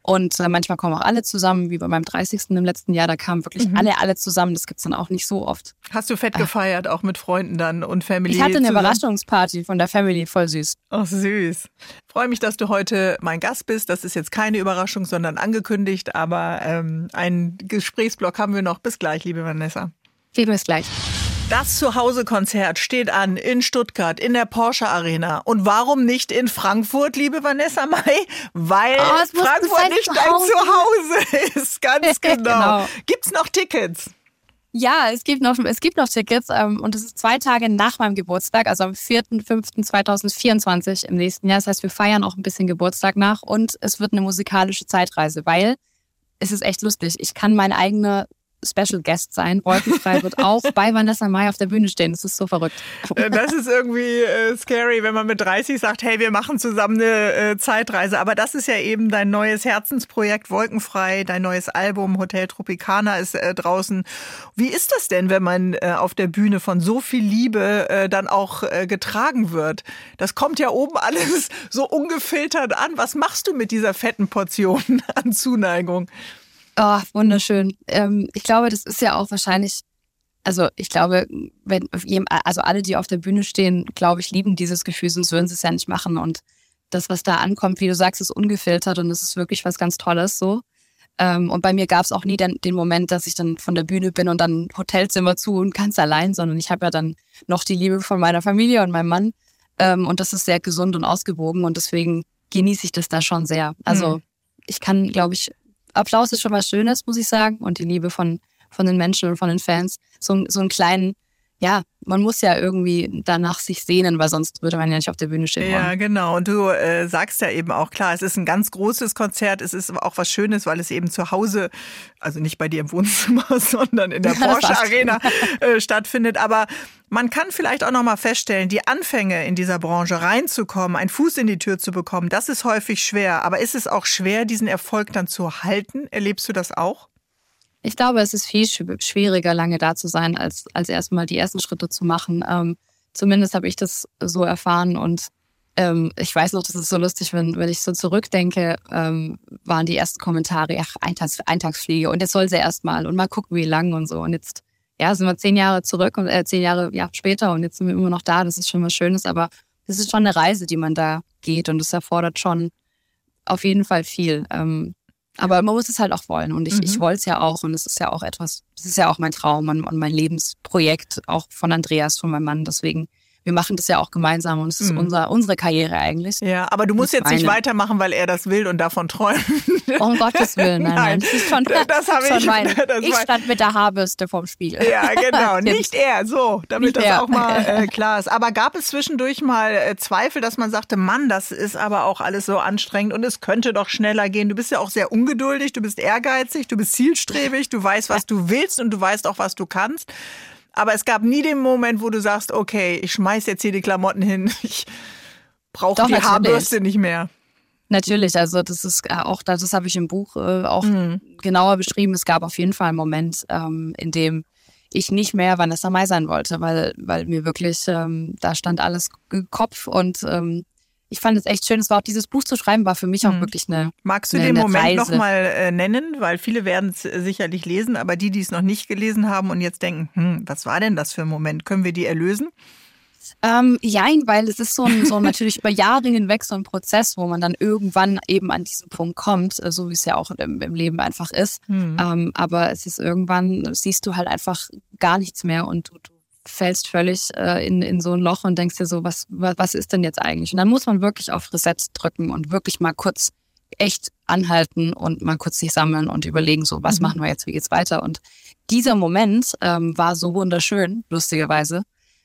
Und äh, manchmal kommen auch alle zusammen, wie bei meinem 30. im letzten Jahr. Da kamen wirklich mhm. alle, alle zusammen. Das gibt's dann auch nicht so oft. Hast du fett gefeiert, auch mit Freunden dann und Family? Ich hatte eine zusammen? Überraschungsparty von der Family, voll süß. Ach, süß. Freue mich, dass du heute mein Gast bist. Das ist jetzt keine Überraschung, sondern angekündigt. Aber ähm, einen Gesprächsblock haben wir noch. Bis gleich, liebe Vanessa. Bis gleich. Das Zuhause-Konzert steht an in Stuttgart, in der Porsche Arena. Und warum nicht in Frankfurt, liebe Vanessa May? Weil oh, Frankfurt nicht dein Zuhause ist. Ganz genau. genau. Gibt's noch Tickets? Ja, es gibt noch, es gibt noch Tickets ähm, und es ist zwei Tage nach meinem Geburtstag, also am 4.5.2024 im nächsten Jahr. Das heißt, wir feiern auch ein bisschen Geburtstag nach und es wird eine musikalische Zeitreise, weil es ist echt lustig. Ich kann meine eigene Special Guest sein. Wolkenfrei wird auch bei Vanessa Mai auf der Bühne stehen. Das ist so verrückt. Äh, das ist irgendwie äh, scary, wenn man mit 30 sagt, hey, wir machen zusammen eine äh, Zeitreise. Aber das ist ja eben dein neues Herzensprojekt Wolkenfrei, dein neues Album Hotel Tropicana ist äh, draußen. Wie ist das denn, wenn man äh, auf der Bühne von so viel Liebe äh, dann auch getragen wird? Das kommt ja oben alles so ungefiltert an. Was machst du mit dieser fetten Portion an Zuneigung? Oh, wunderschön. Ähm, ich glaube, das ist ja auch wahrscheinlich, also ich glaube, wenn also alle, die auf der Bühne stehen, glaube ich, lieben dieses Gefühl, sonst würden sie es ja nicht machen. Und das, was da ankommt, wie du sagst, ist ungefiltert und es ist wirklich was ganz Tolles so. Ähm, und bei mir gab es auch nie den, den Moment, dass ich dann von der Bühne bin und dann Hotelzimmer zu und ganz allein, sondern ich habe ja dann noch die Liebe von meiner Familie und meinem Mann. Ähm, und das ist sehr gesund und ausgewogen und deswegen genieße ich das da schon sehr. Also mhm. ich kann, glaube ich, Applaus ist schon was Schönes, muss ich sagen. Und die Liebe von, von den Menschen und von den Fans. So, so einen kleinen, ja, man muss ja irgendwie danach sich sehnen, weil sonst würde man ja nicht auf der Bühne stehen. Ja, wollen. genau. Und du äh, sagst ja eben auch, klar, es ist ein ganz großes Konzert, es ist auch was Schönes, weil es eben zu Hause, also nicht bei dir im Wohnzimmer, sondern in der Porsche Arena äh, stattfindet. Aber man kann vielleicht auch noch mal feststellen, die Anfänge in dieser Branche reinzukommen, einen Fuß in die Tür zu bekommen, das ist häufig schwer. Aber ist es auch schwer, diesen Erfolg dann zu halten? Erlebst du das auch? Ich glaube, es ist viel schwieriger, lange da zu sein, als, als erstmal die ersten Schritte zu machen. Ähm, zumindest habe ich das so erfahren und ähm, ich weiß noch, das ist so lustig, wenn, wenn ich so zurückdenke, ähm, waren die ersten Kommentare, ach, Eintags, Eintagsfliege und jetzt soll sie erstmal und mal gucken, wie lang und so. Und jetzt, ja, sind wir zehn Jahre zurück und äh, zehn Jahre ja, später und jetzt sind wir immer noch da. Das ist schon was Schönes, aber das ist schon eine Reise, die man da geht und das erfordert schon auf jeden Fall viel. Ähm, aber man muss es halt auch wollen. Und ich, mhm. ich wollte es ja auch. Und es ist ja auch etwas, es ist ja auch mein Traum und, und mein Lebensprojekt, auch von Andreas, von meinem Mann. Deswegen wir machen das ja auch gemeinsam und es ist mhm. unser, unsere Karriere eigentlich. Ja, aber du musst jetzt meine. nicht weitermachen, weil er das will und davon träumt. Um Gottes Willen, nein, nein. Das ist schon, das schon ich, mein. ich stand mit der Haarbürste vorm Spiegel. Ja, genau. nicht er, so, damit nicht das er. auch mal äh, klar ist. Aber gab es zwischendurch mal äh, Zweifel, dass man sagte, Mann, das ist aber auch alles so anstrengend und es könnte doch schneller gehen. Du bist ja auch sehr ungeduldig, du bist ehrgeizig, du bist zielstrebig, du weißt, was du willst und du weißt auch, was du kannst. Aber es gab nie den Moment, wo du sagst, okay, ich schmeiß jetzt hier die Klamotten hin, ich brauche die natürlich. Haarbürste nicht mehr. Natürlich, also das ist äh, auch, das habe ich im Buch äh, auch mhm. genauer beschrieben. Es gab auf jeden Fall einen Moment, ähm, in dem ich nicht mehr Vanessa Mai sein wollte, weil, weil mir wirklich, ähm, da stand alles Kopf und ähm, ich fand es echt schön. Es war auch dieses Buch zu schreiben, war für mich auch hm. wirklich eine. Magst du eine, den Moment nochmal äh, nennen? Weil viele werden es äh, sicherlich lesen, aber die, die es noch nicht gelesen haben und jetzt denken, hm, was war denn das für ein Moment? Können wir die erlösen? Ähm, jein, weil es ist so ein, so natürlich über Jahre hinweg so ein Prozess, wo man dann irgendwann eben an diesen Punkt kommt, äh, so wie es ja auch im, im Leben einfach ist. Mhm. Ähm, aber es ist irgendwann, siehst du halt einfach gar nichts mehr und du, du fällst völlig äh, in, in so ein Loch und denkst dir so, was, was, was ist denn jetzt eigentlich? Und dann muss man wirklich auf Reset drücken und wirklich mal kurz echt anhalten und mal kurz sich sammeln und überlegen, so, was mhm. machen wir jetzt, wie geht's weiter? Und dieser Moment ähm, war so wunderschön, lustigerweise,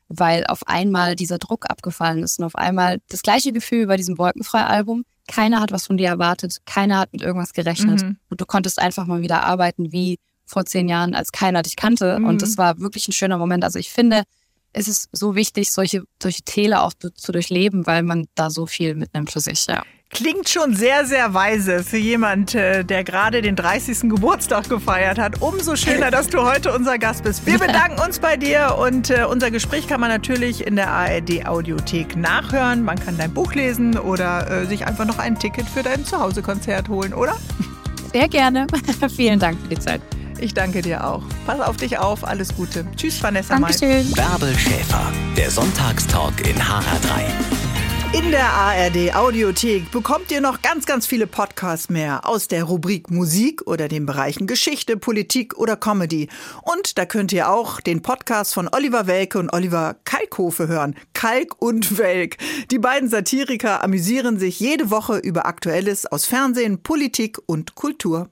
weil auf einmal dieser Druck abgefallen ist und auf einmal das gleiche Gefühl bei diesem Wolkenfrei-Album. Keiner hat was von dir erwartet, keiner hat mit irgendwas gerechnet mhm. und du konntest einfach mal wieder arbeiten wie vor zehn Jahren, als keiner dich kannte. Mhm. Und das war wirklich ein schöner Moment. Also ich finde, es ist so wichtig, solche, solche Täler auch zu durchleben, weil man da so viel mitnimmt für sich. Ja. Klingt schon sehr, sehr weise für jemand, äh, der gerade den 30. Geburtstag gefeiert hat. Umso schöner, dass du heute unser Gast bist. Wir bedanken uns bei dir und äh, unser Gespräch kann man natürlich in der ARD Audiothek nachhören. Man kann dein Buch lesen oder äh, sich einfach noch ein Ticket für dein Zuhause-Konzert holen, oder? Sehr gerne. Vielen Dank für die Zeit. Ich danke dir auch. Pass auf dich auf. Alles Gute. Tschüss, Vanessa Dankeschön. Bärbel Schäfer, der Sonntagstalk in HR3. In der ARD Audiothek bekommt ihr noch ganz, ganz viele Podcasts mehr aus der Rubrik Musik oder den Bereichen Geschichte, Politik oder Comedy. Und da könnt ihr auch den Podcast von Oliver Welke und Oliver Kalkhofe hören. Kalk und Welk. Die beiden Satiriker amüsieren sich jede Woche über Aktuelles aus Fernsehen, Politik und Kultur.